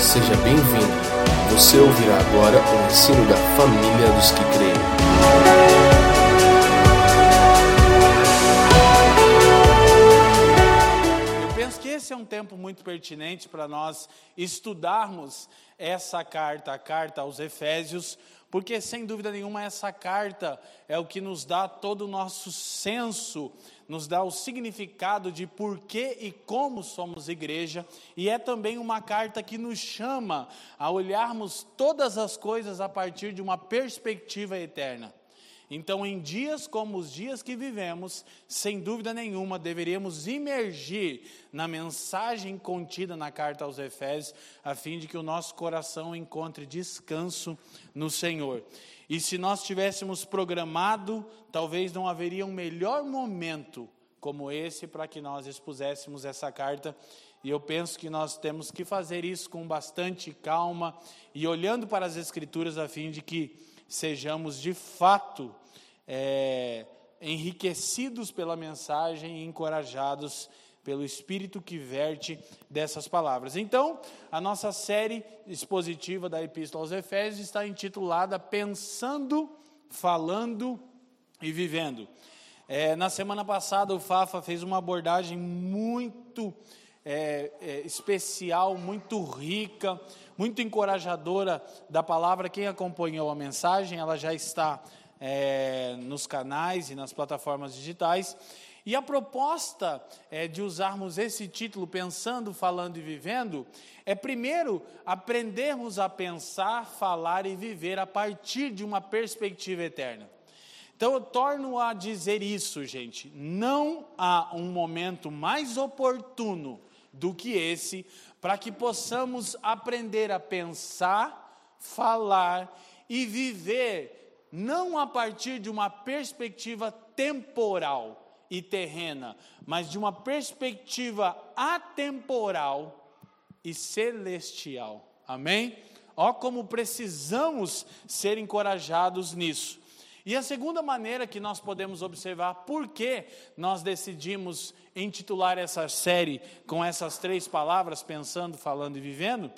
Seja bem-vindo. Você ouvirá agora o ensino da família dos que creem. Eu penso que esse é um tempo muito pertinente para nós estudarmos essa carta, a carta aos Efésios, porque sem dúvida nenhuma essa carta é o que nos dá todo o nosso senso, nos dá o significado de por que e como somos igreja, e é também uma carta que nos chama a olharmos todas as coisas a partir de uma perspectiva eterna. Então, em dias como os dias que vivemos, sem dúvida nenhuma, deveríamos imergir na mensagem contida na carta aos Efésios, a fim de que o nosso coração encontre descanso no Senhor. E se nós tivéssemos programado, talvez não haveria um melhor momento como esse para que nós expuséssemos essa carta. E eu penso que nós temos que fazer isso com bastante calma e olhando para as Escrituras, a fim de que sejamos de fato é, enriquecidos pela mensagem e encorajados pelo Espírito que verte dessas palavras. Então, a nossa série expositiva da Epístola aos Efésios está intitulada Pensando, Falando e Vivendo. É, na semana passada, o Fafa fez uma abordagem muito é, é, especial, muito rica, muito encorajadora da palavra. Quem acompanhou a mensagem, ela já está é, nos canais e nas plataformas digitais. E a proposta é, de usarmos esse título, Pensando, Falando e Vivendo, é primeiro aprendermos a pensar, falar e viver a partir de uma perspectiva eterna. Então eu torno a dizer isso, gente. Não há um momento mais oportuno do que esse para que possamos aprender a pensar, falar e viver não a partir de uma perspectiva temporal e terrena, mas de uma perspectiva atemporal e celestial. Amém? Ó como precisamos ser encorajados nisso. E a segunda maneira que nós podemos observar por que nós decidimos intitular essa série com essas três palavras, pensando, falando e vivendo,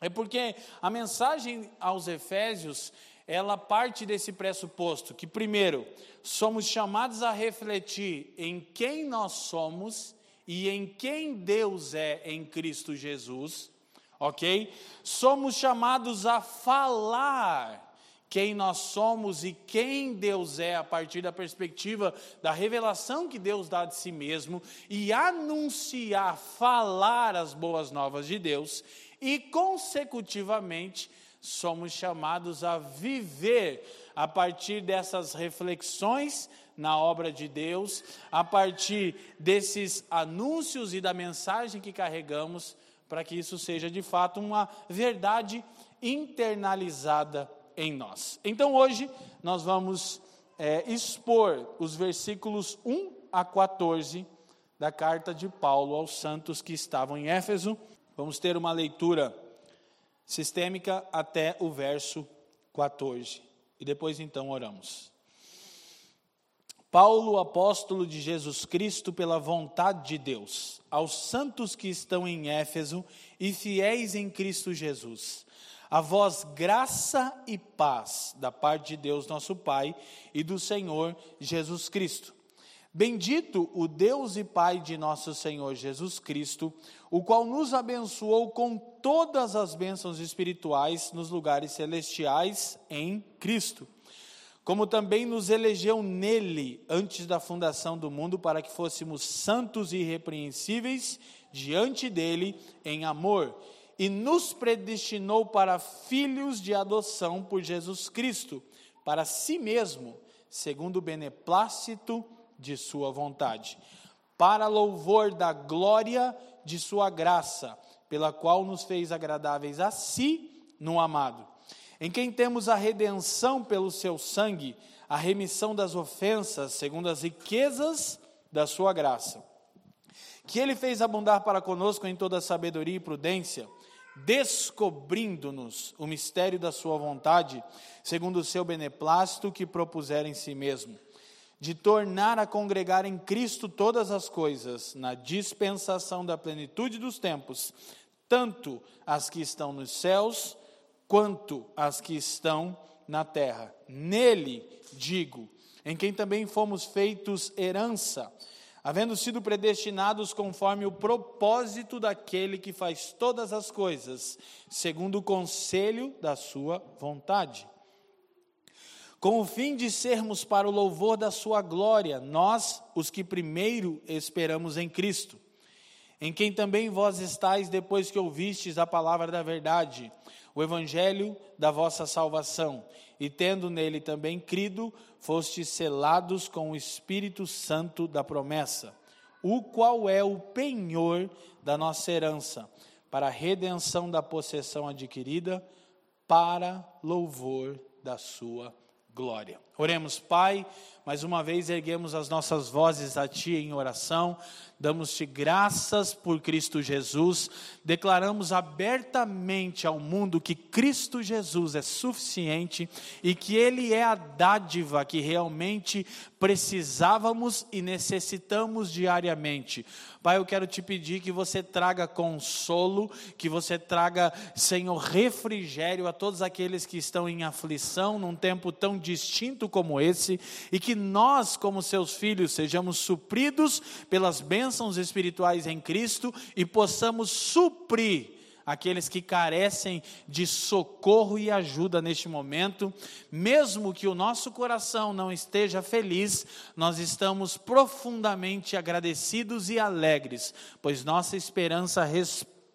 é porque a mensagem aos Efésios, ela parte desse pressuposto que primeiro, somos chamados a refletir em quem nós somos e em quem Deus é em Cristo Jesus, OK? Somos chamados a falar quem nós somos e quem Deus é a partir da perspectiva da revelação que Deus dá de si mesmo e anunciar, falar as boas novas de Deus e consecutivamente somos chamados a viver a partir dessas reflexões na obra de Deus, a partir desses anúncios e da mensagem que carregamos, para que isso seja de fato uma verdade internalizada em nós. Então hoje nós vamos é, expor os versículos 1 a 14 da carta de Paulo aos santos que estavam em Éfeso. Vamos ter uma leitura sistêmica até o verso 14. E depois então oramos. Paulo, apóstolo de Jesus Cristo, pela vontade de Deus, aos santos que estão em Éfeso e fiéis em Cristo Jesus a vós graça e paz da parte de Deus nosso Pai e do Senhor Jesus Cristo. Bendito o Deus e Pai de nosso Senhor Jesus Cristo, o qual nos abençoou com todas as bênçãos espirituais nos lugares celestiais em Cristo. Como também nos elegeu nele antes da fundação do mundo para que fôssemos santos e irrepreensíveis diante dele em amor e nos predestinou para filhos de adoção por Jesus Cristo, para si mesmo, segundo o beneplácito de Sua vontade, para louvor da glória de Sua graça, pela qual nos fez agradáveis a si no amado, em quem temos a redenção pelo Seu sangue, a remissão das ofensas, segundo as riquezas da Sua graça, que Ele fez abundar para conosco em toda sabedoria e prudência descobrindo-nos o mistério da sua vontade, segundo o seu beneplácito que propuser em si mesmo, de tornar a congregar em Cristo todas as coisas, na dispensação da plenitude dos tempos, tanto as que estão nos céus, quanto as que estão na terra. Nele, digo, em quem também fomos feitos herança, havendo sido predestinados conforme o propósito daquele que faz todas as coisas, segundo o conselho da sua vontade. Com o fim de sermos para o louvor da sua glória, nós, os que primeiro esperamos em Cristo, em quem também vós estáis depois que ouvistes a palavra da verdade, o evangelho da vossa salvação, e tendo nele também crido, fostes selados com o Espírito Santo da promessa, o qual é o penhor da nossa herança, para a redenção da possessão adquirida, para louvor da sua glória. Oremos, Pai, mais uma vez erguemos as nossas vozes a Ti em oração, damos-te graças por Cristo Jesus, declaramos abertamente ao mundo que Cristo Jesus é suficiente e que Ele é a dádiva que realmente precisávamos e necessitamos diariamente. Pai, eu quero te pedir que você traga consolo, que você traga, Senhor, refrigério a todos aqueles que estão em aflição num tempo tão distinto como esse e que nós, como seus filhos, sejamos supridos pelas bênçãos espirituais em Cristo e possamos suprir aqueles que carecem de socorro e ajuda neste momento, mesmo que o nosso coração não esteja feliz, nós estamos profundamente agradecidos e alegres, pois nossa esperança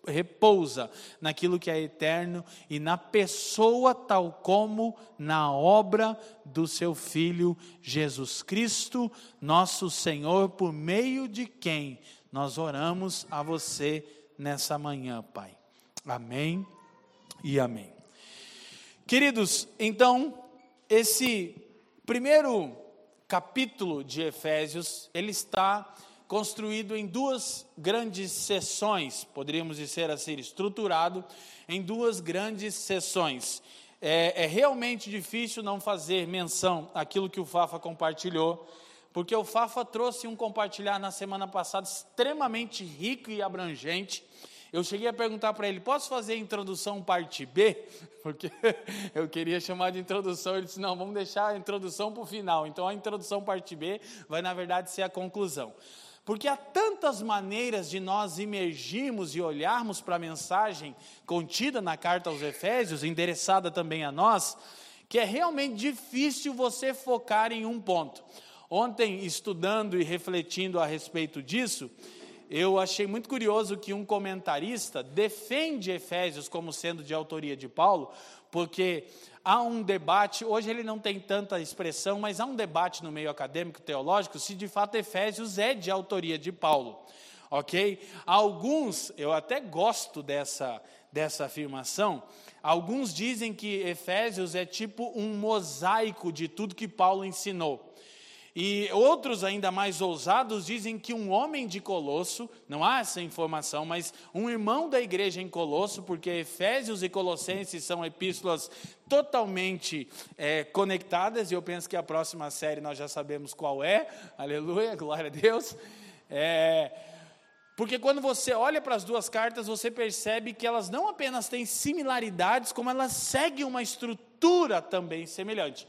repousa naquilo que é eterno e na pessoa tal como na obra do seu filho Jesus Cristo, nosso Senhor, por meio de quem nós oramos a você nessa manhã, Pai. Amém e amém. Queridos, então, esse primeiro capítulo de Efésios, ele está construído em duas grandes sessões, poderíamos dizer assim, estruturado em duas grandes sessões. É, é, realmente difícil não fazer menção àquilo que o Fafa compartilhou, porque o Fafa trouxe um compartilhar na semana passada extremamente rico e abrangente, eu cheguei a perguntar para ele: posso fazer a introdução parte B? Porque eu queria chamar de introdução. Ele disse: não, vamos deixar a introdução para o final. Então a introdução parte B vai, na verdade, ser a conclusão. Porque há tantas maneiras de nós imergirmos e olharmos para a mensagem contida na carta aos Efésios, endereçada também a nós, que é realmente difícil você focar em um ponto. Ontem, estudando e refletindo a respeito disso, eu achei muito curioso que um comentarista defende Efésios como sendo de autoria de Paulo, porque há um debate, hoje ele não tem tanta expressão, mas há um debate no meio acadêmico teológico se de fato Efésios é de autoria de Paulo. Ok? Alguns, eu até gosto dessa, dessa afirmação, alguns dizem que Efésios é tipo um mosaico de tudo que Paulo ensinou. E outros, ainda mais ousados, dizem que um homem de Colosso, não há essa informação, mas um irmão da igreja em Colosso, porque Efésios e Colossenses são epístolas totalmente é, conectadas, e eu penso que a próxima série nós já sabemos qual é, aleluia, glória a Deus. É, porque quando você olha para as duas cartas, você percebe que elas não apenas têm similaridades, como elas seguem uma estrutura também semelhante.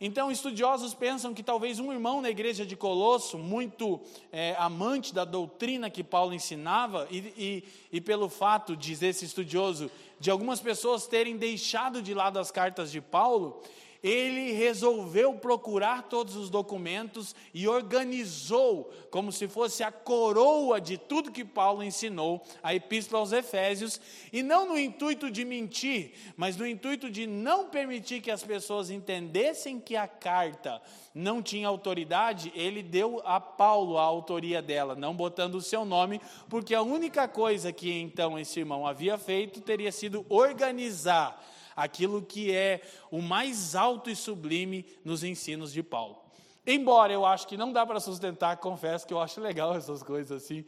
Então, estudiosos pensam que talvez um irmão na igreja de Colosso, muito é, amante da doutrina que Paulo ensinava, e, e, e pelo fato, diz esse estudioso, de algumas pessoas terem deixado de lado as cartas de Paulo, ele resolveu procurar todos os documentos e organizou, como se fosse a coroa de tudo que Paulo ensinou, a Epístola aos Efésios, e não no intuito de mentir, mas no intuito de não permitir que as pessoas entendessem que a carta não tinha autoridade, ele deu a Paulo a autoria dela, não botando o seu nome, porque a única coisa que então esse irmão havia feito teria sido organizar aquilo que é o mais alto e sublime nos ensinos de Paulo. Embora eu acho que não dá para sustentar, confesso que eu acho legal essas coisas assim,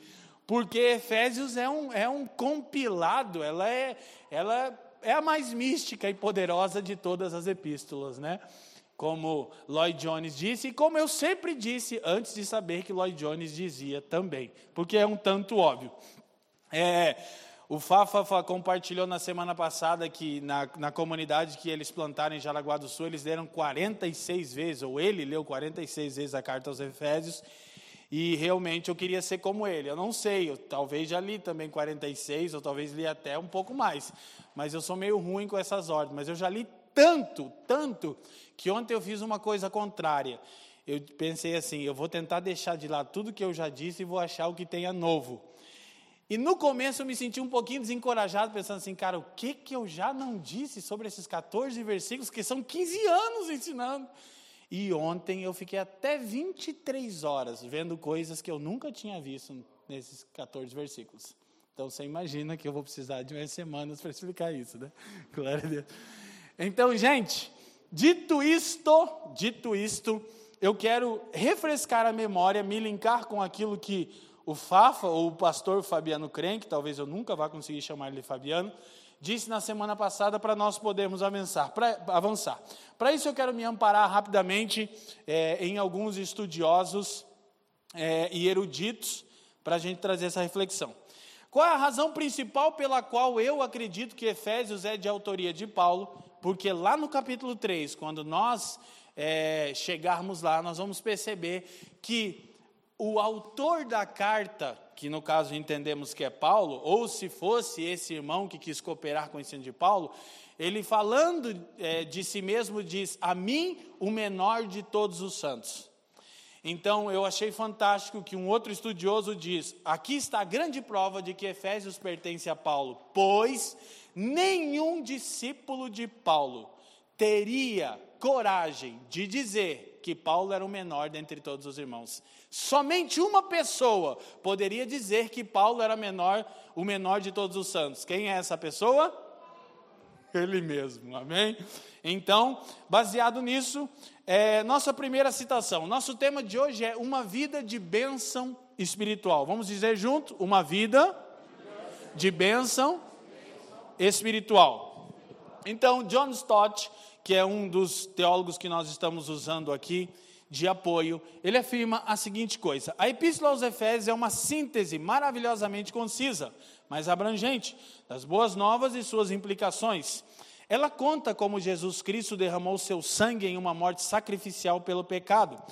porque Efésios é um, é um compilado, ela é, ela é a mais mística e poderosa de todas as epístolas, né? Como Lloyd Jones disse, e como eu sempre disse antes de saber que Lloyd Jones dizia também, porque é um tanto óbvio. É, O Fafa compartilhou na semana passada que na, na comunidade que eles plantaram em Jaraguá do Sul, eles leram 46 vezes, ou ele leu 46 vezes a carta aos Efésios, e realmente eu queria ser como ele. Eu não sei, eu talvez já li também 46, ou talvez li até um pouco mais, mas eu sou meio ruim com essas ordens, mas eu já li tanto, tanto, que ontem eu fiz uma coisa contrária. Eu pensei assim: eu vou tentar deixar de lado tudo que eu já disse e vou achar o que tenha novo. E no começo eu me senti um pouquinho desencorajado, pensando assim, cara, o que, que eu já não disse sobre esses 14 versículos, que são 15 anos ensinando. E ontem eu fiquei até 23 horas vendo coisas que eu nunca tinha visto nesses 14 versículos. Então você imagina que eu vou precisar de umas semanas para explicar isso, né? Glória a Deus. Então, gente, dito isto, dito isto, eu quero refrescar a memória, me linkar com aquilo que o Fafa, ou o pastor Fabiano Crenque, talvez eu nunca vá conseguir chamar ele Fabiano, disse na semana passada para nós podermos avançar. avançar. Para isso eu quero me amparar rapidamente é, em alguns estudiosos é, e eruditos para a gente trazer essa reflexão. Qual é a razão principal pela qual eu acredito que Efésios é de autoria de Paulo? Porque lá no capítulo 3, quando nós é, chegarmos lá, nós vamos perceber que o autor da carta, que no caso entendemos que é Paulo, ou se fosse esse irmão que quis cooperar com o ensino de Paulo, ele falando é, de si mesmo diz: A mim, o menor de todos os santos. Então eu achei fantástico que um outro estudioso diz: aqui está a grande prova de que Efésios pertence a Paulo, pois nenhum discípulo de Paulo teria coragem de dizer que Paulo era o menor dentre todos os irmãos. Somente uma pessoa poderia dizer que Paulo era menor, o menor de todos os santos. Quem é essa pessoa? Ele mesmo, amém? Então, baseado nisso, é, nossa primeira citação. Nosso tema de hoje é uma vida de bênção espiritual. Vamos dizer junto? Uma vida de bênção espiritual. Então, John Stott, que é um dos teólogos que nós estamos usando aqui de apoio, ele afirma a seguinte coisa: a Epístola aos Efésios é uma síntese maravilhosamente concisa, mas abrangente, das boas novas e suas implicações. Ela conta como Jesus Cristo derramou seu sangue em uma morte sacrificial pelo pecado,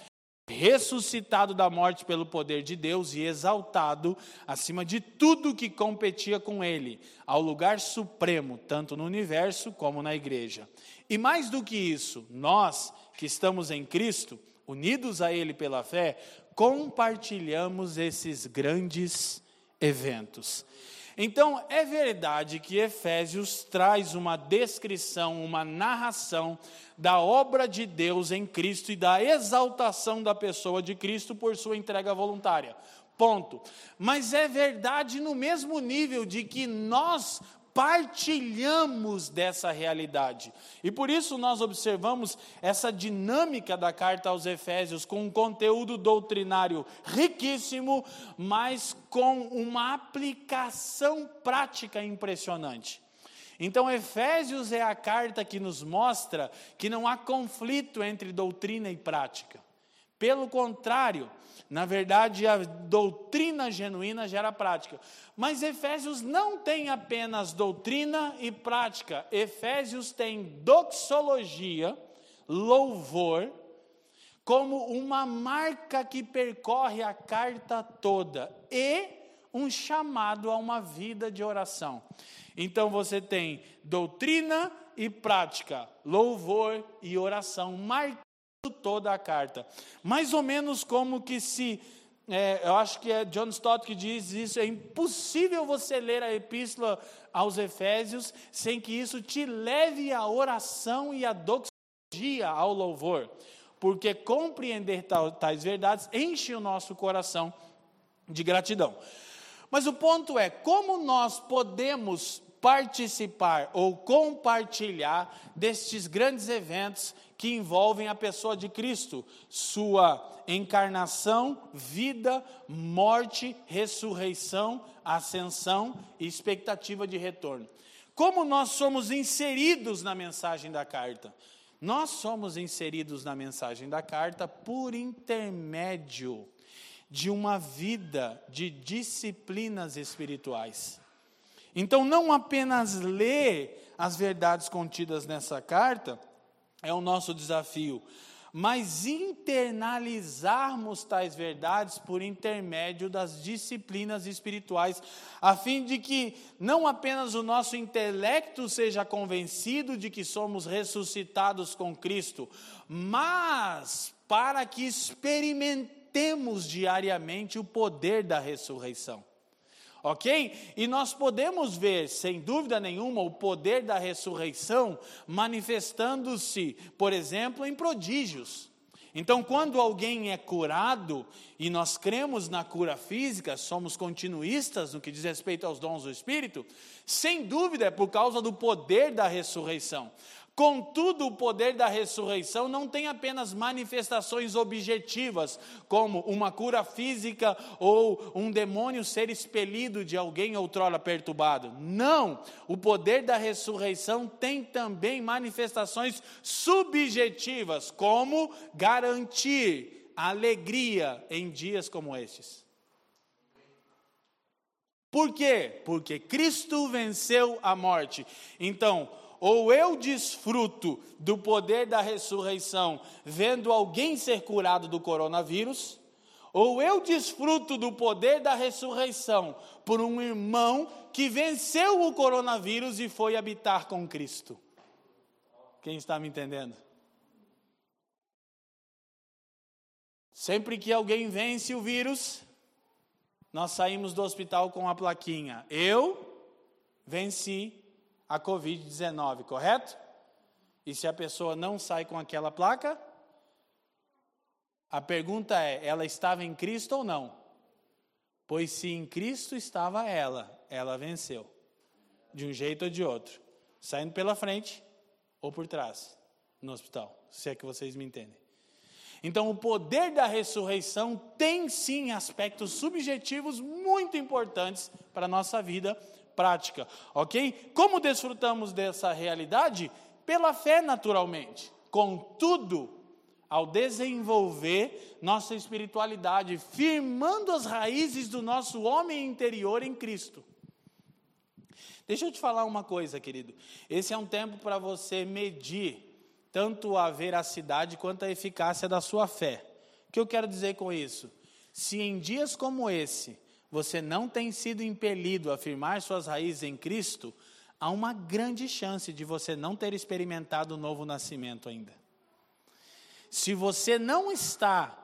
ressuscitado da morte pelo poder de Deus e exaltado acima de tudo que competia com ele, ao lugar supremo, tanto no universo como na igreja. E mais do que isso, nós que estamos em Cristo, unidos a ele pela fé, compartilhamos esses grandes eventos. Então, é verdade que Efésios traz uma descrição, uma narração da obra de Deus em Cristo e da exaltação da pessoa de Cristo por sua entrega voluntária. Ponto. Mas é verdade no mesmo nível de que nós partilhamos dessa realidade. E por isso nós observamos essa dinâmica da carta aos Efésios com um conteúdo doutrinário riquíssimo, mas com uma aplicação prática impressionante. Então, Efésios é a carta que nos mostra que não há conflito entre doutrina e prática. Pelo contrário, na verdade, a doutrina genuína gera prática. Mas Efésios não tem apenas doutrina e prática. Efésios tem doxologia, louvor, como uma marca que percorre a carta toda e um chamado a uma vida de oração. Então você tem doutrina e prática, louvor e oração, marcando toda a carta. Mais ou menos como que se, é, eu acho que é John Stott que diz isso, é impossível você ler a epístola aos Efésios sem que isso te leve à oração e à doxologia, ao louvor. Porque compreender tais verdades enche o nosso coração de gratidão. Mas o ponto é como nós podemos participar ou compartilhar destes grandes eventos que envolvem a pessoa de Cristo, sua encarnação, vida, morte, ressurreição, ascensão e expectativa de retorno. Como nós somos inseridos na mensagem da carta? Nós somos inseridos na mensagem da carta por intermédio de uma vida de disciplinas espirituais. Então, não apenas ler as verdades contidas nessa carta é o nosso desafio, mas internalizarmos tais verdades por intermédio das disciplinas espirituais, a fim de que não apenas o nosso intelecto seja convencido de que somos ressuscitados com Cristo, mas para que experimentemos diariamente o poder da ressurreição. Ok? E nós podemos ver, sem dúvida nenhuma, o poder da ressurreição manifestando-se, por exemplo, em prodígios. Então, quando alguém é curado, e nós cremos na cura física, somos continuistas no que diz respeito aos dons do Espírito, sem dúvida é por causa do poder da ressurreição. Contudo, o poder da ressurreição não tem apenas manifestações objetivas, como uma cura física ou um demônio ser expelido de alguém outrora perturbado. Não! O poder da ressurreição tem também manifestações subjetivas, como garantir alegria em dias como estes. Por quê? Porque Cristo venceu a morte. Então, ou eu desfruto do poder da ressurreição vendo alguém ser curado do coronavírus, ou eu desfruto do poder da ressurreição por um irmão que venceu o coronavírus e foi habitar com Cristo. Quem está me entendendo? Sempre que alguém vence o vírus, nós saímos do hospital com a plaquinha. Eu venci a Covid-19, correto? E se a pessoa não sai com aquela placa, a pergunta é: ela estava em Cristo ou não? Pois se em Cristo estava ela, ela venceu, de um jeito ou de outro, saindo pela frente ou por trás, no hospital, se é que vocês me entendem. Então, o poder da ressurreição tem sim aspectos subjetivos muito importantes para a nossa vida prática, ok? Como desfrutamos dessa realidade? Pela fé, naturalmente. Contudo, ao desenvolver nossa espiritualidade, firmando as raízes do nosso homem interior em Cristo. Deixa eu te falar uma coisa, querido. Esse é um tempo para você medir tanto a veracidade quanto a eficácia da sua fé. O que eu quero dizer com isso? Se em dias como esse você não tem sido impelido a firmar suas raízes em Cristo, há uma grande chance de você não ter experimentado o novo nascimento ainda. Se você não está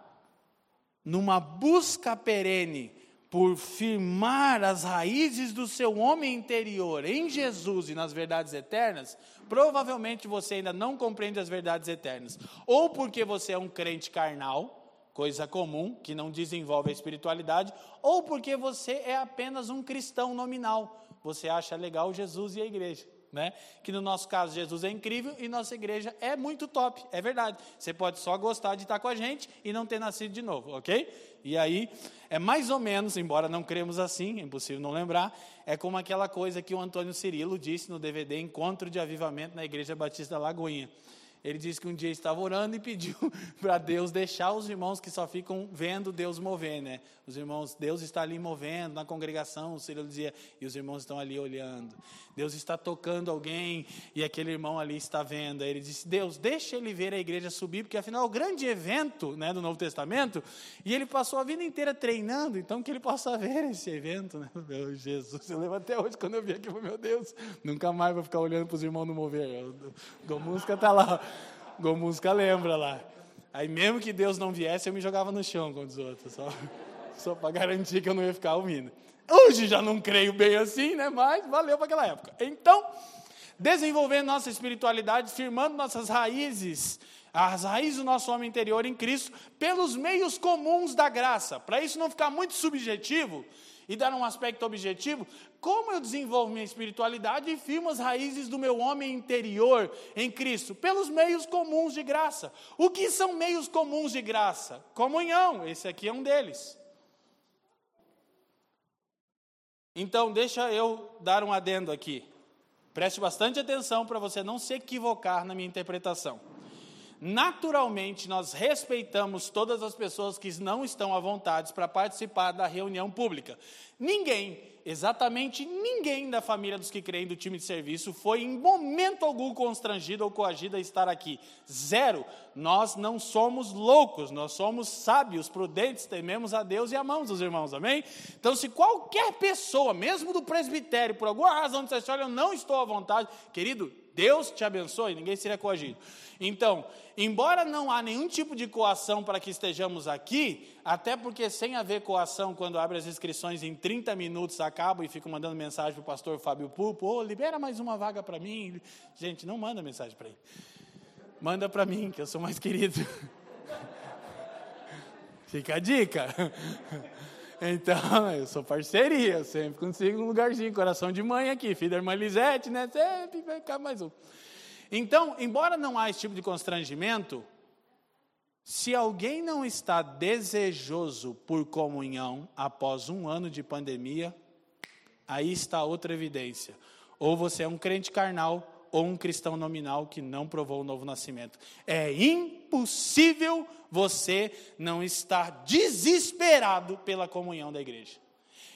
numa busca perene por firmar as raízes do seu homem interior em Jesus e nas verdades eternas, provavelmente você ainda não compreende as verdades eternas. Ou porque você é um crente carnal, coisa comum, que não desenvolve a espiritualidade, ou porque você é apenas um cristão nominal. Você acha legal Jesus e a igreja. Né? Que no nosso caso Jesus é incrível e nossa igreja é muito top, é verdade. Você pode só gostar de estar com a gente e não ter nascido de novo, ok? E aí é mais ou menos, embora não cremos assim, é impossível não lembrar, é como aquela coisa que o Antônio Cirilo disse no DVD Encontro de Avivamento na Igreja Batista Lagoinha. Ele disse que um dia estava orando e pediu para Deus deixar os irmãos que só ficam vendo Deus mover, né? Os irmãos, Deus está ali movendo na congregação, o Senhor dizia, e os irmãos estão ali olhando. Deus está tocando alguém e aquele irmão ali está vendo. Aí ele disse: Deus, deixa ele ver a igreja subir, porque afinal é o grande evento né, do Novo Testamento. E ele passou a vida inteira treinando, então que ele possa ver esse evento. Né? Meu Jesus, eu lembro até hoje quando eu vi aquilo, meu Deus, nunca mais vou ficar olhando para os irmãos no mover. Gomusca está lá, Gomusca lembra lá. Aí mesmo que Deus não viesse, eu me jogava no chão com os outros, só, só para garantir que eu não ia ficar ouvindo. Hoje já não creio bem assim, né? Mas valeu para aquela época. Então, desenvolvendo nossa espiritualidade, firmando nossas raízes, as raízes do nosso homem interior em Cristo, pelos meios comuns da graça. Para isso não ficar muito subjetivo e dar um aspecto objetivo, como eu desenvolvo minha espiritualidade e firmo as raízes do meu homem interior em Cristo? Pelos meios comuns de graça. O que são meios comuns de graça? Comunhão, esse aqui é um deles. Então, deixa eu dar um adendo aqui. Preste bastante atenção para você não se equivocar na minha interpretação. Naturalmente nós respeitamos todas as pessoas que não estão à vontade para participar da reunião pública. Ninguém, exatamente ninguém da família dos que creem do time de serviço foi em momento algum constrangido ou coagido a estar aqui. Zero. Nós não somos loucos, nós somos sábios, prudentes, tememos a Deus e amamos os irmãos, amém? Então, se qualquer pessoa, mesmo do presbitério, por alguma razão dissesse, olha, eu não estou à vontade, querido, Deus te abençoe, ninguém seria coagido. Então, embora não há nenhum tipo de coação para que estejamos aqui, até porque sem haver coação, quando abre as inscrições em 30 minutos acabo e fico mandando mensagem para o pastor Fábio Pupo, oh, libera mais uma vaga para mim. Gente, não manda mensagem para ele. Manda para mim, que eu sou mais querido. Fica a dica. Então, eu sou parceria, sempre consigo um lugarzinho, coração de mãe aqui, filho da irmã Lisete, né? Sempre vai ficar mais um. Então, embora não há esse tipo de constrangimento, se alguém não está desejoso por comunhão após um ano de pandemia, aí está outra evidência. Ou você é um crente carnal, ou um cristão nominal que não provou o novo nascimento. É impossível você não estar desesperado pela comunhão da igreja.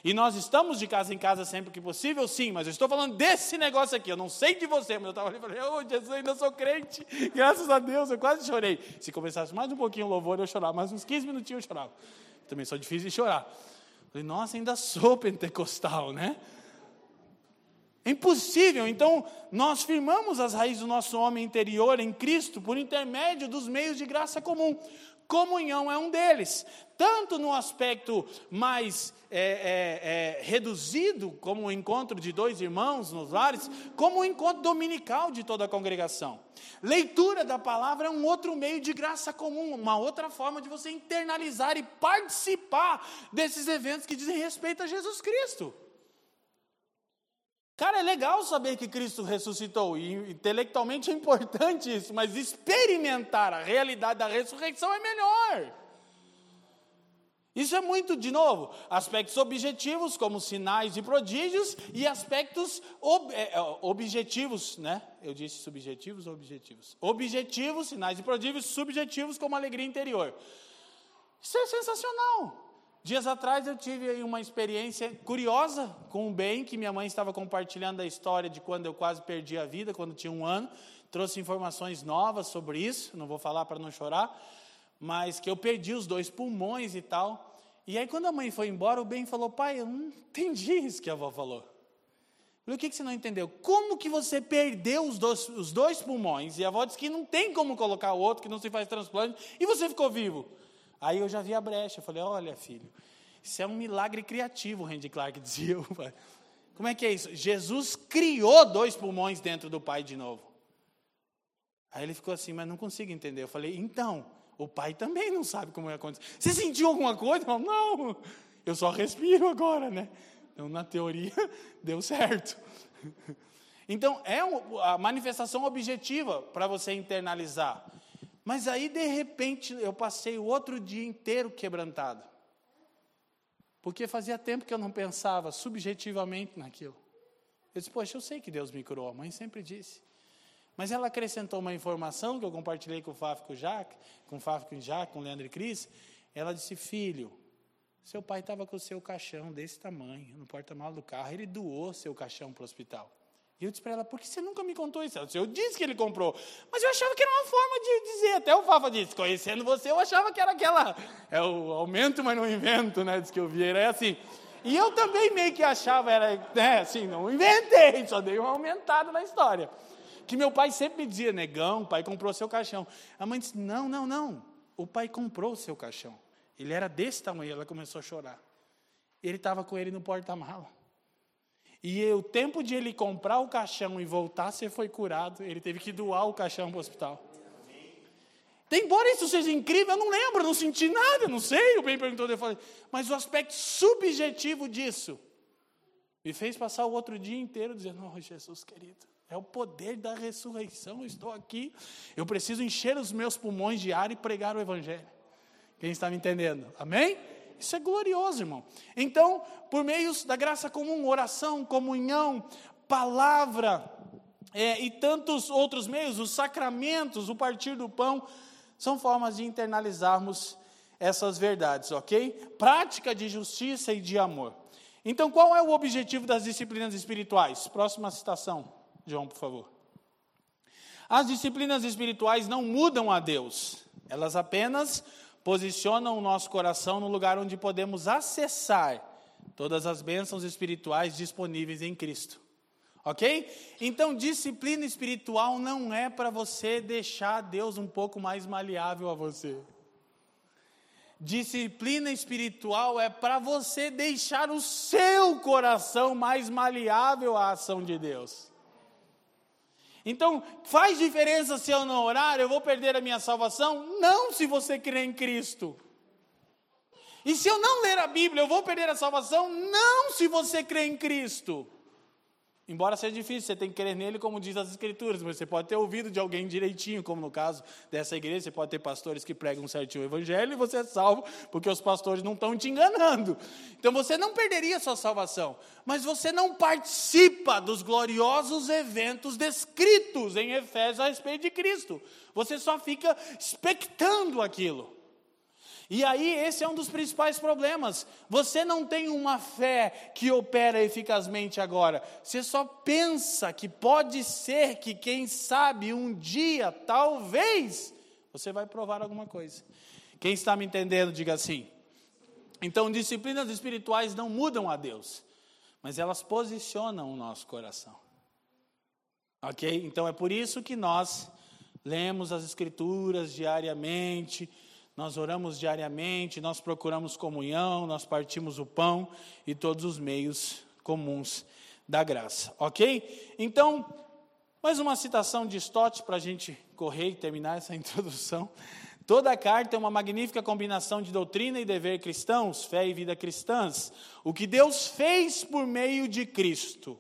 E nós estamos de casa em casa sempre que possível, sim, mas eu estou falando desse negócio aqui. Eu não sei de você, mas eu estava ali e falei, oh, Jesus, ainda sou crente. Graças a Deus, eu quase chorei. Se começasse mais um pouquinho o louvor, eu chorava. Mais uns 15 minutinhos eu chorava. Também sou difícil de chorar. Falei, nossa, ainda sou pentecostal, né? É impossível. Então, nós firmamos as raízes do nosso homem interior em Cristo por intermédio dos meios de graça comum. Comunhão é um deles, tanto no aspecto mais é, é, é, reduzido, como o encontro de dois irmãos nos lares, como o encontro dominical de toda a congregação. Leitura da palavra é um outro meio de graça comum, uma outra forma de você internalizar e participar desses eventos que dizem respeito a Jesus Cristo. Cara, é legal saber que Cristo ressuscitou, e intelectualmente é importante isso, mas experimentar a realidade da ressurreição é melhor. Isso é muito, de novo, aspectos objetivos, como sinais e prodígios, e aspectos ob, é, é, objetivos, né? Eu disse subjetivos ou objetivos? Objetivos, sinais e prodígios, subjetivos, como alegria interior. Isso é sensacional. Dias atrás eu tive aí uma experiência curiosa com o bem, que minha mãe estava compartilhando a história de quando eu quase perdi a vida, quando tinha um ano. Trouxe informações novas sobre isso, não vou falar para não chorar, mas que eu perdi os dois pulmões e tal. E aí, quando a mãe foi embora, o bem falou: Pai, eu não entendi isso que a avó falou. Eu falei, o que, que você não entendeu? Como que você perdeu os dois, os dois pulmões? E a avó disse que não tem como colocar o outro, que não se faz transplante, e você ficou vivo. Aí eu já vi a brecha, eu falei, olha filho, isso é um milagre criativo, o Randy Clark dizia. Como é que é isso? Jesus criou dois pulmões dentro do pai de novo. Aí ele ficou assim, mas não consigo entender. Eu falei, então, o pai também não sabe como é acontecer. Você sentiu alguma coisa? Falei, não, eu só respiro agora, né? Então, na teoria, deu certo. Então, é a manifestação objetiva para você internalizar. Mas aí, de repente, eu passei o outro dia inteiro quebrantado. Porque fazia tempo que eu não pensava subjetivamente naquilo. Eu disse, poxa, eu sei que Deus me curou, a mãe sempre disse. Mas ela acrescentou uma informação que eu compartilhei com o Fábio com o Jaque, com o Fábio com o Jaque, com o Leandro e Cris. Ela disse, filho, seu pai estava com o seu caixão desse tamanho, no porta-malas do carro, ele doou seu caixão para o hospital. E eu disse para ela, por que você nunca me contou isso? Ela disse, eu disse que ele comprou. Mas eu achava que era uma forma de dizer. Até o Fafa disse, conhecendo você, eu achava que era aquela. É o aumento, mas não invento, né? Diz que eu vi, era assim. E eu também meio que achava, era, né, assim, não inventei, só dei uma aumentada na história. Que meu pai sempre me dizia, negão, o pai comprou seu caixão. A mãe disse, não, não, não. O pai comprou o seu caixão. Ele era desse tamanho, ela começou a chorar. Ele estava com ele no porta-mala. E o tempo de ele comprar o caixão e voltar ser foi curado, ele teve que doar o caixão para o hospital. Embora isso seja incrível, eu não lembro, não senti nada, não sei. O bem perguntou, eu falei, mas o aspecto subjetivo disso me fez passar o outro dia inteiro dizendo: Oh, Jesus querido, é o poder da ressurreição, eu estou aqui, eu preciso encher os meus pulmões de ar e pregar o Evangelho. Quem está me entendendo? Amém? Isso é glorioso, irmão. Então, por meios da graça comum, oração, comunhão, palavra, é, e tantos outros meios, os sacramentos, o partir do pão, são formas de internalizarmos essas verdades, ok? Prática de justiça e de amor. Então, qual é o objetivo das disciplinas espirituais? Próxima citação, João, por favor. As disciplinas espirituais não mudam a Deus, elas apenas posicionam o nosso coração no lugar onde podemos acessar todas as bênçãos espirituais disponíveis em Cristo. Ok? Então, disciplina espiritual não é para você deixar Deus um pouco mais maleável a você. Disciplina espiritual é para você deixar o seu coração mais maleável à ação de Deus. Então, faz diferença se eu não orar, eu vou perder a minha salvação? Não, se você crê em Cristo. E se eu não ler a Bíblia, eu vou perder a salvação? Não, se você crê em Cristo. Embora seja difícil, você tem que crer nele, como diz as Escrituras, mas você pode ter ouvido de alguém direitinho, como no caso dessa igreja, você pode ter pastores que pregam certinho o evangelho e você é salvo, porque os pastores não estão te enganando. Então você não perderia sua salvação, mas você não participa dos gloriosos eventos descritos em Efésios a respeito de Cristo. Você só fica expectando aquilo. E aí, esse é um dos principais problemas. Você não tem uma fé que opera eficazmente agora. Você só pensa que pode ser que, quem sabe, um dia, talvez, você vai provar alguma coisa. Quem está me entendendo, diga assim. Então, disciplinas espirituais não mudam a Deus, mas elas posicionam o nosso coração. Ok? Então, é por isso que nós lemos as Escrituras diariamente nós oramos diariamente, nós procuramos comunhão, nós partimos o pão e todos os meios comuns da graça, ok? Então, mais uma citação de Stott para a gente correr e terminar essa introdução. Toda a carta é uma magnífica combinação de doutrina e dever cristãos, fé e vida cristãs. O que Deus fez por meio de Cristo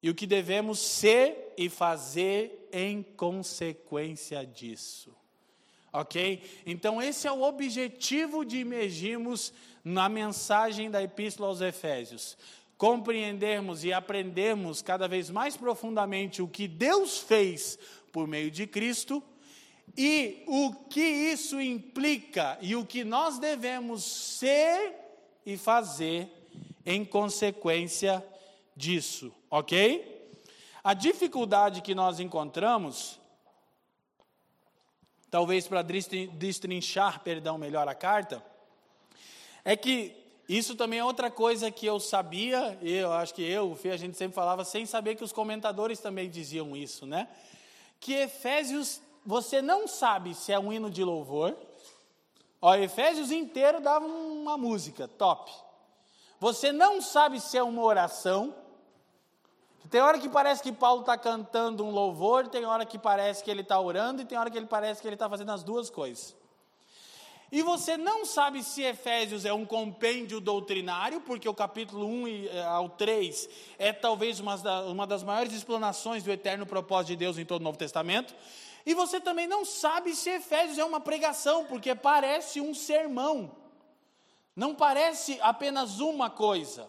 e o que devemos ser e fazer em consequência disso. Ok? Então, esse é o objetivo de imergirmos na mensagem da Epístola aos Efésios. Compreendermos e aprendermos cada vez mais profundamente o que Deus fez por meio de Cristo e o que isso implica e o que nós devemos ser e fazer em consequência disso, ok? A dificuldade que nós encontramos talvez para destrinchar, perdão, melhor a carta, é que isso também é outra coisa que eu sabia, eu acho que eu, o Fê, a gente sempre falava, sem saber que os comentadores também diziam isso, né? Que Efésios, você não sabe se é um hino de louvor, ó, Efésios inteiro dava uma música, top. Você não sabe se é uma oração, tem hora que parece que Paulo está cantando um louvor, tem hora que parece que ele está orando, e tem hora que ele parece que ele está fazendo as duas coisas. E você não sabe se Efésios é um compêndio doutrinário, porque o capítulo 1 eh, ao 3 é talvez uma, uma das maiores explanações do eterno propósito de Deus em todo o Novo Testamento. E você também não sabe se Efésios é uma pregação, porque parece um sermão. Não parece apenas uma coisa.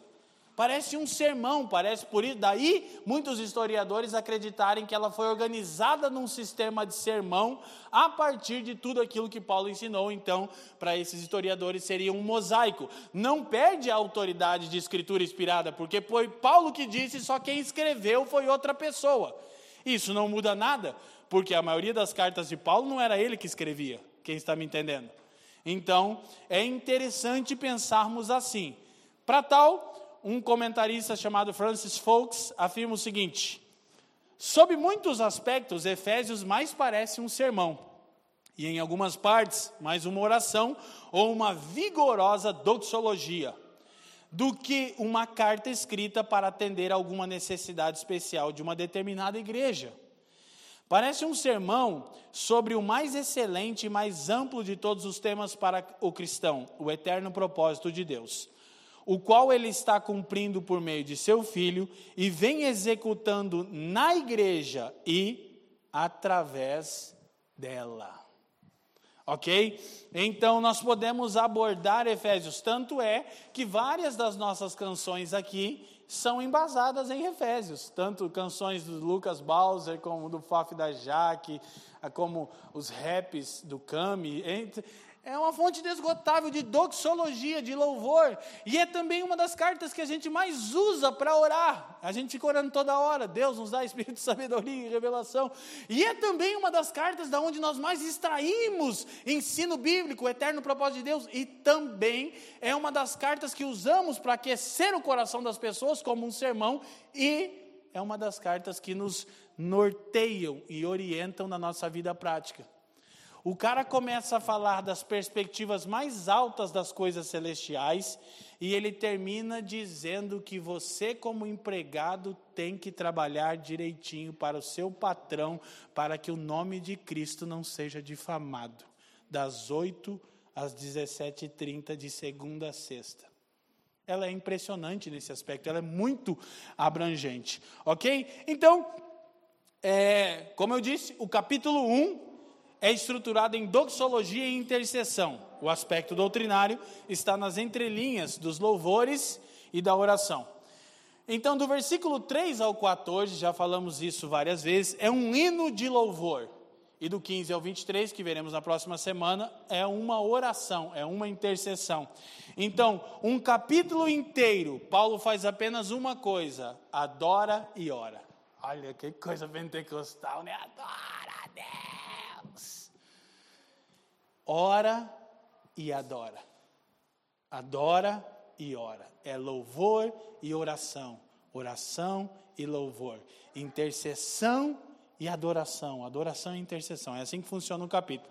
Parece um sermão, parece por isso. Daí, muitos historiadores acreditarem que ela foi organizada num sistema de sermão a partir de tudo aquilo que Paulo ensinou. Então, para esses historiadores, seria um mosaico. Não perde a autoridade de escritura inspirada, porque foi Paulo que disse, só quem escreveu foi outra pessoa. Isso não muda nada, porque a maioria das cartas de Paulo não era ele que escrevia. Quem está me entendendo? Então, é interessante pensarmos assim. Para tal, um comentarista chamado Francis Folks afirma o seguinte: Sob muitos aspectos, Efésios mais parece um sermão, e em algumas partes, mais uma oração ou uma vigorosa doxologia, do que uma carta escrita para atender alguma necessidade especial de uma determinada igreja. Parece um sermão sobre o mais excelente e mais amplo de todos os temas para o cristão, o eterno propósito de Deus o qual ele está cumprindo por meio de seu filho e vem executando na igreja e através dela. Ok? Então nós podemos abordar Efésios. Tanto é que várias das nossas canções aqui são embasadas em Efésios, tanto canções do Lucas Bowser, como do Faf da Jaque, como os raps do Cami, entre, é uma fonte inesgotável de doxologia, de louvor. E é também uma das cartas que a gente mais usa para orar. A gente fica orando toda hora. Deus nos dá espírito de sabedoria e revelação. E é também uma das cartas da onde nós mais extraímos ensino bíblico, o eterno propósito de Deus. E também é uma das cartas que usamos para aquecer o coração das pessoas, como um sermão. E é uma das cartas que nos norteiam e orientam na nossa vida prática. O cara começa a falar das perspectivas mais altas das coisas celestiais e ele termina dizendo que você, como empregado, tem que trabalhar direitinho para o seu patrão, para que o nome de Cristo não seja difamado. Das 8 às 17h30, de segunda a sexta. Ela é impressionante nesse aspecto, ela é muito abrangente, ok? Então, é, como eu disse, o capítulo 1 é estruturado em doxologia e intercessão. O aspecto doutrinário está nas entrelinhas dos louvores e da oração. Então, do versículo 3 ao 14, já falamos isso várias vezes, é um hino de louvor. E do 15 ao 23, que veremos na próxima semana, é uma oração, é uma intercessão. Então, um capítulo inteiro, Paulo faz apenas uma coisa: adora e ora. Olha que coisa pentecostal, né? Adora a Deus ora e adora. Adora e ora. É louvor e oração. Oração e louvor. Intercessão e adoração. Adoração e intercessão. É assim que funciona o capítulo.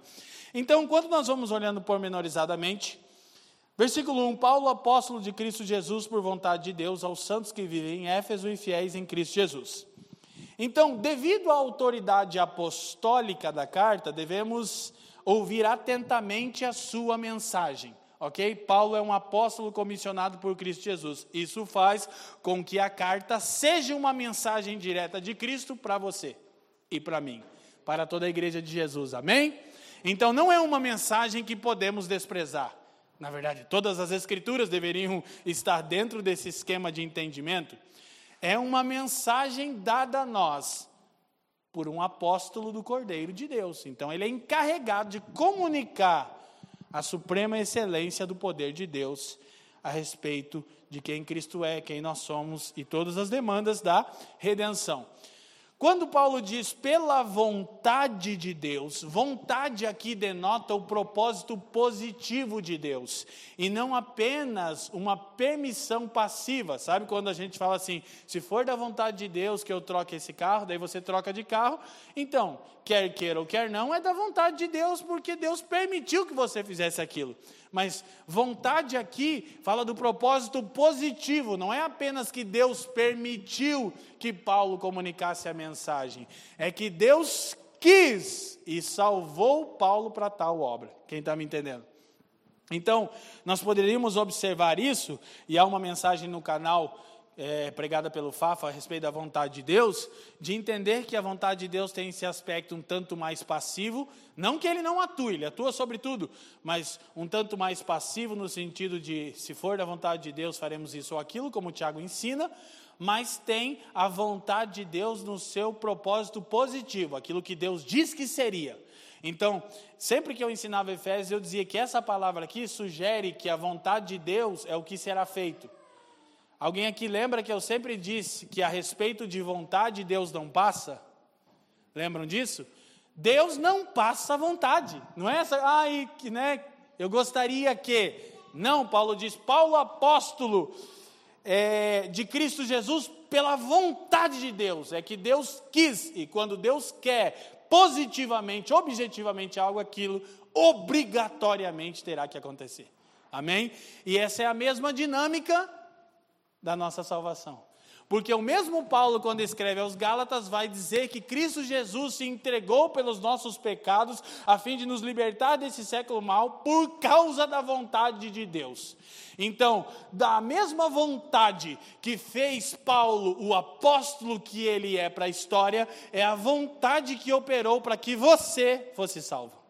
Então, quando nós vamos olhando pormenorizadamente, versículo 1: Paulo, apóstolo de Cristo Jesus, por vontade de Deus, aos santos que vivem em Éfeso e fiéis em Cristo Jesus. Então, devido à autoridade apostólica da carta, devemos ouvir atentamente a sua mensagem. Ok? Paulo é um apóstolo comissionado por Cristo Jesus. Isso faz com que a carta seja uma mensagem direta de Cristo para você e para mim, para toda a igreja de Jesus. Amém? Então não é uma mensagem que podemos desprezar. Na verdade, todas as escrituras deveriam estar dentro desse esquema de entendimento. É uma mensagem dada a nós por um apóstolo do Cordeiro de Deus. Então, ele é encarregado de comunicar a suprema excelência do poder de Deus a respeito de quem Cristo é, quem nós somos e todas as demandas da redenção. Quando Paulo diz pela vontade de Deus, vontade aqui denota o propósito positivo de Deus e não apenas uma permissão passiva. Sabe quando a gente fala assim, se for da vontade de Deus que eu troque esse carro, daí você troca de carro. Então, quer queira ou quer não, é da vontade de Deus porque Deus permitiu que você fizesse aquilo. Mas vontade aqui fala do propósito positivo, não é apenas que Deus permitiu que Paulo comunicasse a mensagem, é que Deus quis e salvou Paulo para tal obra. Quem está me entendendo? Então, nós poderíamos observar isso, e há uma mensagem no canal é, pregada pelo Fafa a respeito da vontade de Deus, de entender que a vontade de Deus tem esse aspecto um tanto mais passivo, não que ele não atue, ele atua sobre tudo, mas um tanto mais passivo no sentido de, se for da vontade de Deus, faremos isso ou aquilo, como o Tiago ensina, mas tem a vontade de Deus no seu propósito positivo, aquilo que Deus diz que seria. Então, sempre que eu ensinava Efésios, eu dizia que essa palavra aqui sugere que a vontade de Deus é o que será feito. Alguém aqui lembra que eu sempre disse que a respeito de vontade Deus não passa? Lembram disso? Deus não passa a vontade. Não é essa, ai, que, né? Eu gostaria que. Não, Paulo diz, Paulo apóstolo é, de Cristo Jesus pela vontade de Deus. É que Deus quis, e quando Deus quer positivamente, objetivamente algo, aquilo obrigatoriamente terá que acontecer. Amém? E essa é a mesma dinâmica da nossa salvação. Porque o mesmo Paulo, quando escreve aos Gálatas, vai dizer que Cristo Jesus se entregou pelos nossos pecados, a fim de nos libertar desse século mal, por causa da vontade de Deus. Então, da mesma vontade que fez Paulo o apóstolo que ele é para a história, é a vontade que operou para que você fosse salvo.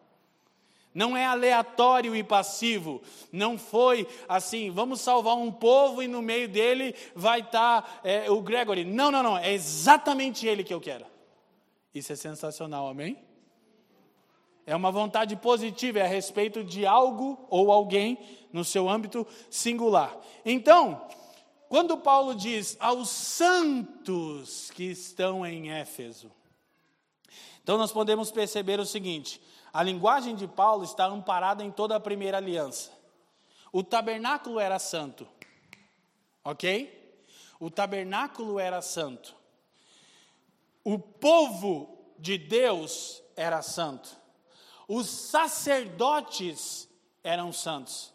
Não é aleatório e passivo. Não foi assim, vamos salvar um povo e no meio dele vai estar tá, é, o Gregory. Não, não, não. É exatamente ele que eu quero. Isso é sensacional, amém? É uma vontade positiva, é a respeito de algo ou alguém no seu âmbito singular. Então, quando Paulo diz aos santos que estão em Éfeso, então nós podemos perceber o seguinte: a linguagem de Paulo está amparada em toda a primeira aliança. O tabernáculo era santo, ok? O tabernáculo era santo. O povo de Deus era santo. Os sacerdotes eram santos.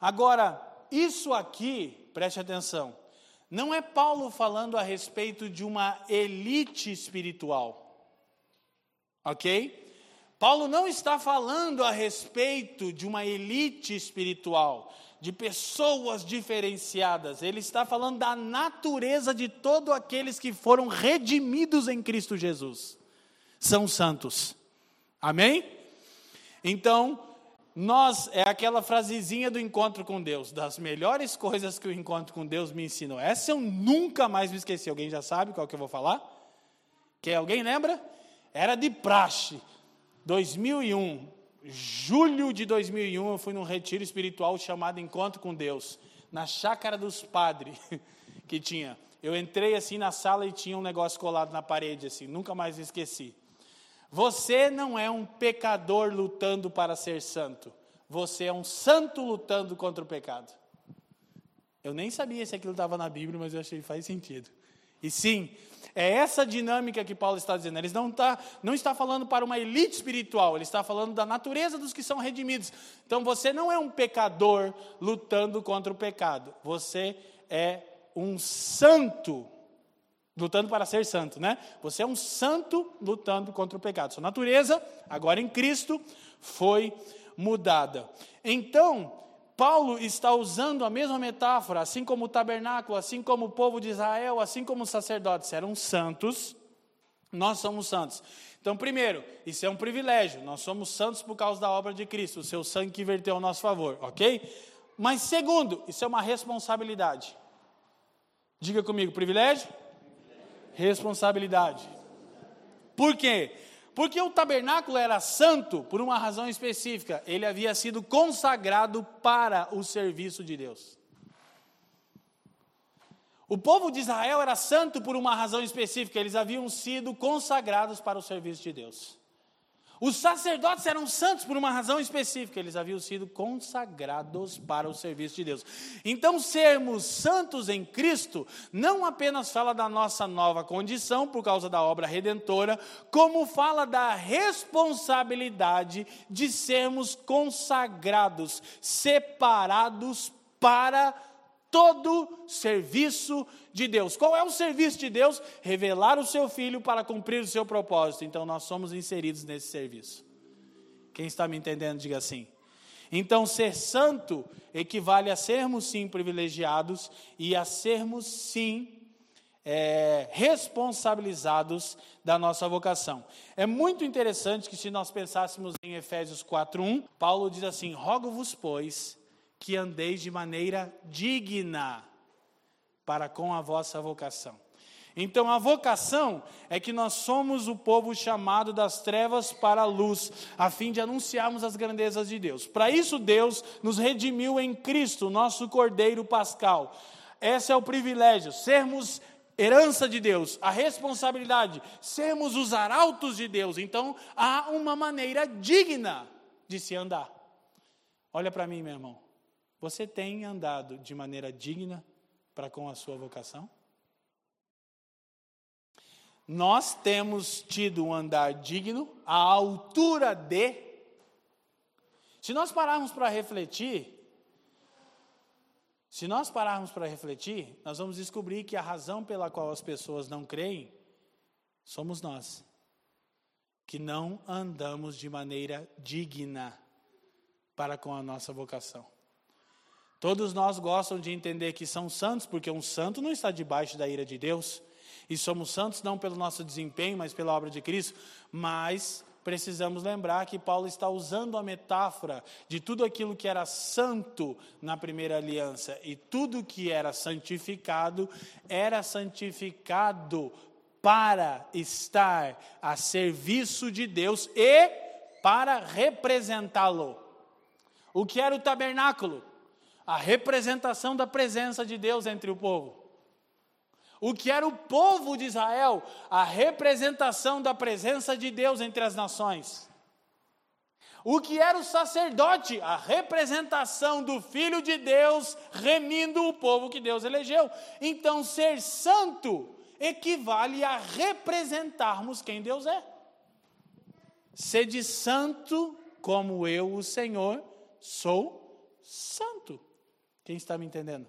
Agora, isso aqui, preste atenção, não é Paulo falando a respeito de uma elite espiritual. Ok? Paulo não está falando a respeito de uma elite espiritual, de pessoas diferenciadas. Ele está falando da natureza de todos aqueles que foram redimidos em Cristo Jesus. São santos. Amém? Então, nós, é aquela frasezinha do encontro com Deus, das melhores coisas que o encontro com Deus me ensinou. Essa eu nunca mais me esqueci. Alguém já sabe qual que eu vou falar? Que alguém lembra? Era de praxe 2001, julho de 2001, eu fui num retiro espiritual chamado Encontro com Deus, na chácara dos padres que tinha. Eu entrei assim na sala e tinha um negócio colado na parede, assim, nunca mais esqueci. Você não é um pecador lutando para ser santo. Você é um santo lutando contra o pecado. Eu nem sabia se aquilo estava na Bíblia, mas eu achei faz sentido. E sim, é essa dinâmica que Paulo está dizendo. Ele não está, não está falando para uma elite espiritual, ele está falando da natureza dos que são redimidos. Então você não é um pecador lutando contra o pecado. Você é um santo lutando para ser santo, né? Você é um santo lutando contra o pecado. Sua natureza, agora em Cristo, foi mudada. Então, Paulo está usando a mesma metáfora, assim como o tabernáculo, assim como o povo de Israel, assim como os sacerdotes eram santos, nós somos santos. Então, primeiro, isso é um privilégio, nós somos santos por causa da obra de Cristo, o seu sangue que verteu ao nosso favor, ok? Mas, segundo, isso é uma responsabilidade. Diga comigo, privilégio? Responsabilidade. Por quê? Porque o tabernáculo era santo por uma razão específica. Ele havia sido consagrado para o serviço de Deus. O povo de Israel era santo por uma razão específica. Eles haviam sido consagrados para o serviço de Deus. Os sacerdotes eram santos por uma razão específica, eles haviam sido consagrados para o serviço de Deus. Então, sermos santos em Cristo não apenas fala da nossa nova condição por causa da obra redentora, como fala da responsabilidade de sermos consagrados, separados para todo serviço de Deus. Qual é o serviço de Deus? Revelar o seu filho para cumprir o seu propósito. Então nós somos inseridos nesse serviço. Quem está me entendendo, diga assim. Então, ser santo equivale a sermos sim privilegiados e a sermos sim é, responsabilizados da nossa vocação. É muito interessante que, se nós pensássemos em Efésios 4:1, Paulo diz assim: Rogo-vos, pois, que andeis de maneira digna para com a vossa vocação. Então, a vocação é que nós somos o povo chamado das trevas para a luz, a fim de anunciarmos as grandezas de Deus. Para isso, Deus nos redimiu em Cristo, nosso Cordeiro Pascal. Esse é o privilégio, sermos herança de Deus, a responsabilidade, sermos os arautos de Deus. Então, há uma maneira digna de se andar. Olha para mim, meu irmão. Você tem andado de maneira digna para com a sua vocação? Nós temos tido um andar digno à altura de. Se nós pararmos para refletir, se nós pararmos para refletir, nós vamos descobrir que a razão pela qual as pessoas não creem somos nós, que não andamos de maneira digna para com a nossa vocação. Todos nós gostam de entender que são santos, porque um santo não está debaixo da ira de Deus. E somos santos não pelo nosso desempenho, mas pela obra de Cristo. Mas precisamos lembrar que Paulo está usando a metáfora de tudo aquilo que era santo na primeira aliança e tudo que era santificado era santificado para estar a serviço de Deus e para representá-lo. O que era o tabernáculo? A representação da presença de Deus entre o povo. O que era o povo de Israel? A representação da presença de Deus entre as nações. O que era o sacerdote? A representação do Filho de Deus remindo o povo que Deus elegeu. Então, ser santo equivale a representarmos quem Deus é. Sede santo como eu, o Senhor, sou santo. Quem está me entendendo?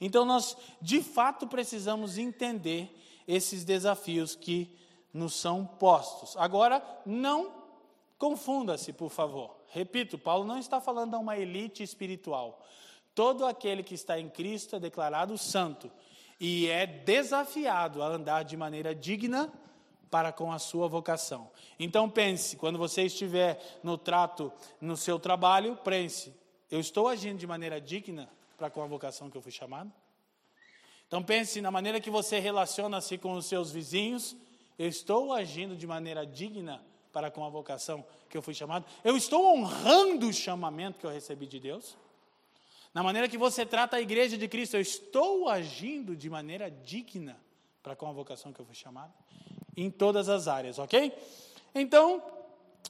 Então, nós de fato precisamos entender esses desafios que nos são postos. Agora, não confunda-se, por favor. Repito, Paulo não está falando a uma elite espiritual. Todo aquele que está em Cristo é declarado santo e é desafiado a andar de maneira digna para com a sua vocação. Então pense, quando você estiver no trato, no seu trabalho, pense, eu estou agindo de maneira digna para com a vocação que eu fui chamado? Então pense na maneira que você relaciona-se com os seus vizinhos, eu estou agindo de maneira digna para com a vocação que eu fui chamado? Eu estou honrando o chamamento que eu recebi de Deus? Na maneira que você trata a igreja de Cristo, eu estou agindo de maneira digna para com a vocação que eu fui chamado? Em todas as áreas, ok? Então,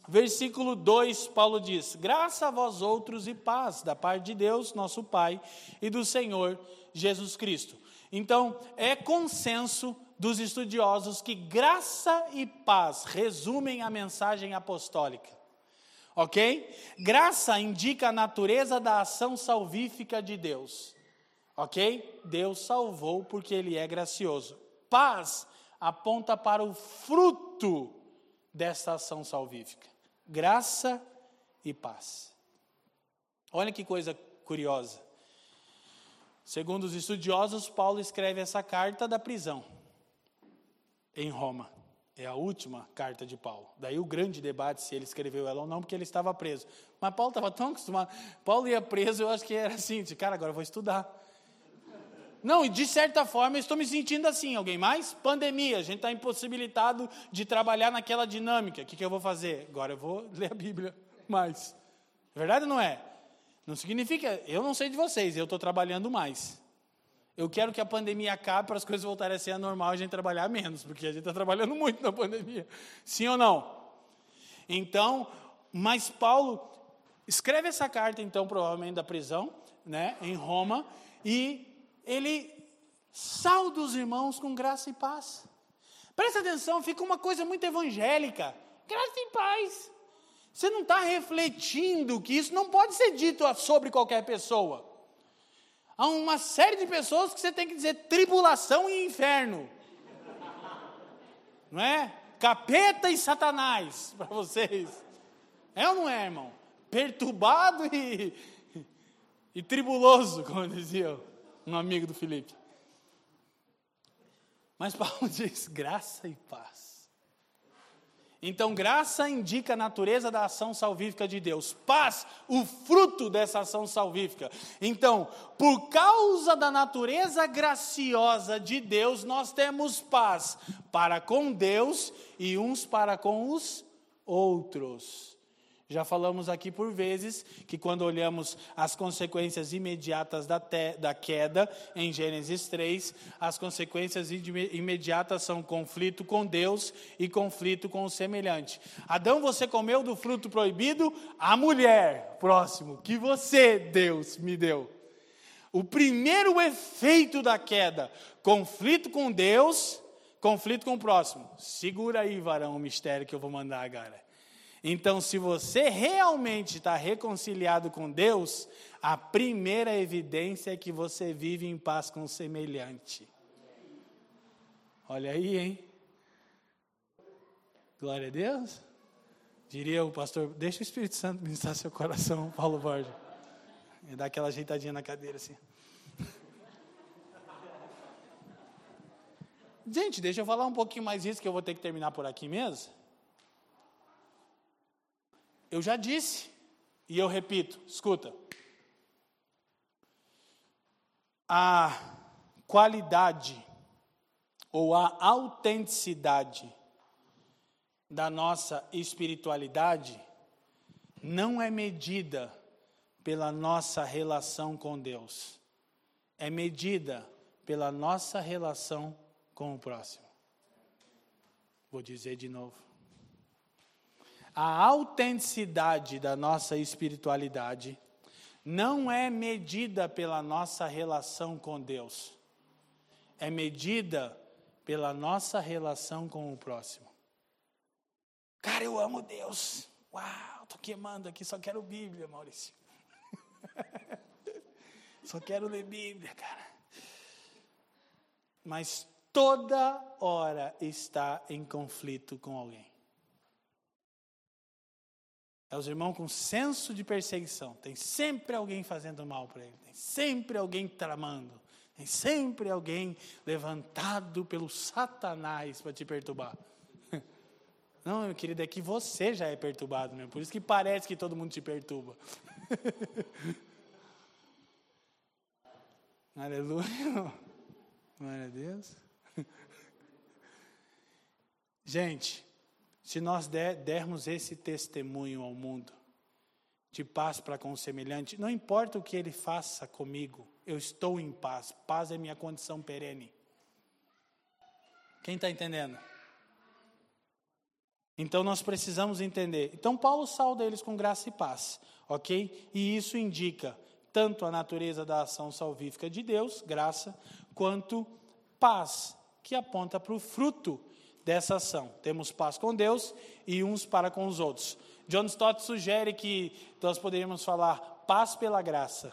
versículo 2, Paulo diz: Graça a vós outros e paz da parte de Deus, nosso Pai, e do Senhor Jesus Cristo. Então, é consenso dos estudiosos que graça e paz resumem a mensagem apostólica. Ok? Graça indica a natureza da ação salvífica de Deus. Ok? Deus salvou porque Ele é gracioso. Paz aponta para o fruto dessa ação salvífica: graça e paz. Olha que coisa curiosa. Segundo os estudiosos, Paulo escreve essa carta da prisão em Roma. É a última carta de Paulo. Daí o grande debate se ele escreveu ela ou não, porque ele estava preso. Mas Paulo estava tão acostumado. Paulo ia preso, eu acho que era assim, de cara, agora eu vou estudar. Não, e de certa forma eu estou me sentindo assim. Alguém mais? Pandemia, a gente está impossibilitado de trabalhar naquela dinâmica. O que, que eu vou fazer? Agora eu vou ler a Bíblia mais. Verdade ou não é? Não significa, eu não sei de vocês, eu estou trabalhando mais. Eu quero que a pandemia acabe para as coisas voltarem a ser normal e a gente trabalhar menos, porque a gente está trabalhando muito na pandemia. Sim ou não? Então, mas Paulo escreve essa carta, então, provavelmente da prisão, né, em Roma, e ele sauda os irmãos com graça e paz. Presta atenção, fica uma coisa muito evangélica. Graça e paz. Você não está refletindo que isso não pode ser dito sobre qualquer pessoa. Há uma série de pessoas que você tem que dizer tribulação e inferno. Não é? Capeta e Satanás para vocês. É ou não é, irmão? Perturbado e, e tribuloso, como dizia um amigo do Felipe. Mas Paulo diz graça e paz. Então, graça indica a natureza da ação salvífica de Deus, paz, o fruto dessa ação salvífica. Então, por causa da natureza graciosa de Deus, nós temos paz para com Deus e uns para com os outros. Já falamos aqui por vezes que quando olhamos as consequências imediatas da, te, da queda, em Gênesis 3, as consequências imediatas são conflito com Deus e conflito com o semelhante. Adão, você comeu do fruto proibido? A mulher, próximo, que você, Deus, me deu. O primeiro efeito da queda, conflito com Deus, conflito com o próximo. Segura aí, varão, o mistério que eu vou mandar agora. Então, se você realmente está reconciliado com Deus, a primeira evidência é que você vive em paz com o semelhante. Olha aí, hein? Glória a Deus. Diria o pastor, deixa o Espírito Santo ministrar seu coração, Paulo Borges. E dá aquela ajeitadinha na cadeira assim. Gente, deixa eu falar um pouquinho mais isso, que eu vou ter que terminar por aqui mesmo. Eu já disse, e eu repito, escuta. A qualidade ou a autenticidade da nossa espiritualidade não é medida pela nossa relação com Deus, é medida pela nossa relação com o próximo. Vou dizer de novo. A autenticidade da nossa espiritualidade não é medida pela nossa relação com Deus, é medida pela nossa relação com o próximo. Cara, eu amo Deus. Uau, tô queimando aqui, só quero Bíblia, Maurício. só quero ler Bíblia, cara. Mas toda hora está em conflito com alguém. É os irmãos com senso de perseguição. Tem sempre alguém fazendo mal para ele. Tem sempre alguém tramando. Tem sempre alguém levantado pelo Satanás para te perturbar. Não, meu querido, é que você já é perturbado mesmo. Por isso que parece que todo mundo te perturba. Aleluia. Glória a Deus. Gente, se nós der, dermos esse testemunho ao mundo, de paz para com o semelhante, não importa o que ele faça comigo, eu estou em paz. Paz é minha condição perene. Quem está entendendo? Então nós precisamos entender. Então Paulo salda eles com graça e paz, ok? E isso indica tanto a natureza da ação salvífica de Deus, graça, quanto paz, que aponta para o fruto dessa ação. Temos paz com Deus e uns para com os outros. John Stott sugere que nós poderíamos falar paz pela graça,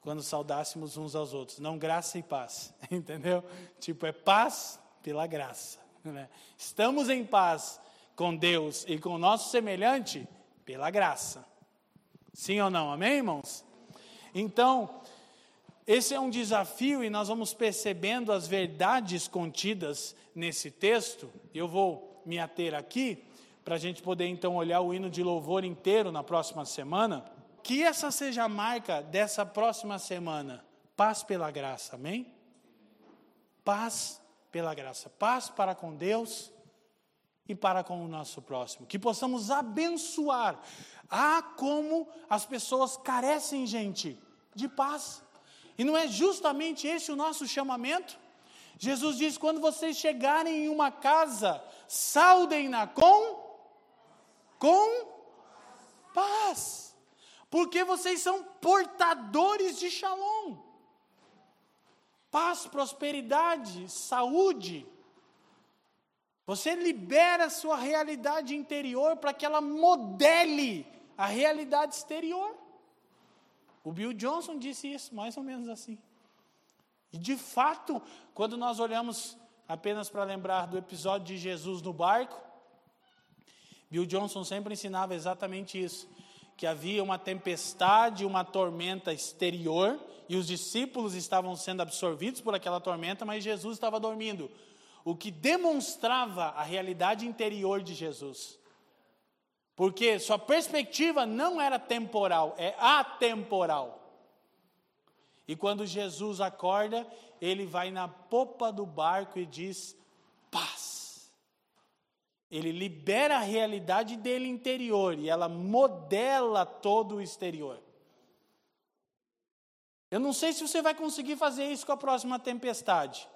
quando saudássemos uns aos outros, não graça e paz, entendeu? Tipo, é paz pela graça. Né? Estamos em paz com Deus e com o nosso semelhante pela graça. Sim ou não? Amém, irmãos? Então, esse é um desafio e nós vamos percebendo as verdades contidas nesse texto. Eu vou me ater aqui para a gente poder então olhar o hino de louvor inteiro na próxima semana. Que essa seja a marca dessa próxima semana. Paz pela graça, amém? Paz pela graça. Paz para com Deus e para com o nosso próximo. Que possamos abençoar. Ah, como as pessoas carecem, gente, de paz. E não é justamente esse o nosso chamamento? Jesus diz: quando vocês chegarem em uma casa, saudem-na com com paz, porque vocês são portadores de shalom. Paz, prosperidade, saúde, você libera a sua realidade interior para que ela modele a realidade exterior. O Bill Johnson disse isso, mais ou menos assim. E de fato, quando nós olhamos apenas para lembrar do episódio de Jesus no barco, Bill Johnson sempre ensinava exatamente isso: que havia uma tempestade, uma tormenta exterior, e os discípulos estavam sendo absorvidos por aquela tormenta, mas Jesus estava dormindo o que demonstrava a realidade interior de Jesus. Porque sua perspectiva não era temporal, é atemporal. E quando Jesus acorda, ele vai na popa do barco e diz: paz. Ele libera a realidade dele interior e ela modela todo o exterior. Eu não sei se você vai conseguir fazer isso com a próxima tempestade.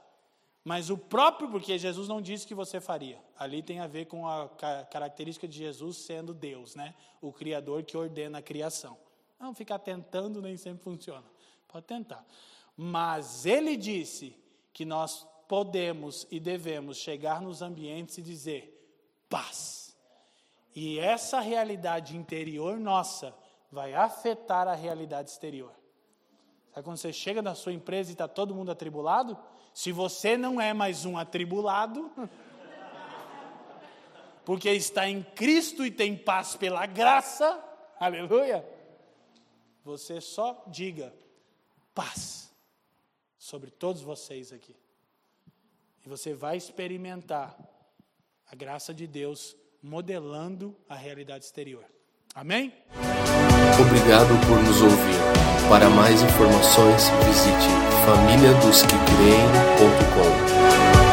Mas o próprio, porque Jesus não disse que você faria. Ali tem a ver com a característica de Jesus sendo Deus, né? O Criador que ordena a criação. Não ficar tentando nem sempre funciona. Pode tentar. Mas ele disse que nós podemos e devemos chegar nos ambientes e dizer paz. E essa realidade interior nossa vai afetar a realidade exterior. Sabe quando você chega na sua empresa e está todo mundo atribulado? Se você não é mais um atribulado, porque está em Cristo e tem paz pela graça, aleluia, você só diga paz sobre todos vocês aqui. E você vai experimentar a graça de Deus modelando a realidade exterior. Amém? Obrigado por nos ouvir. Para mais informações, visite famíliadosquecreem.com.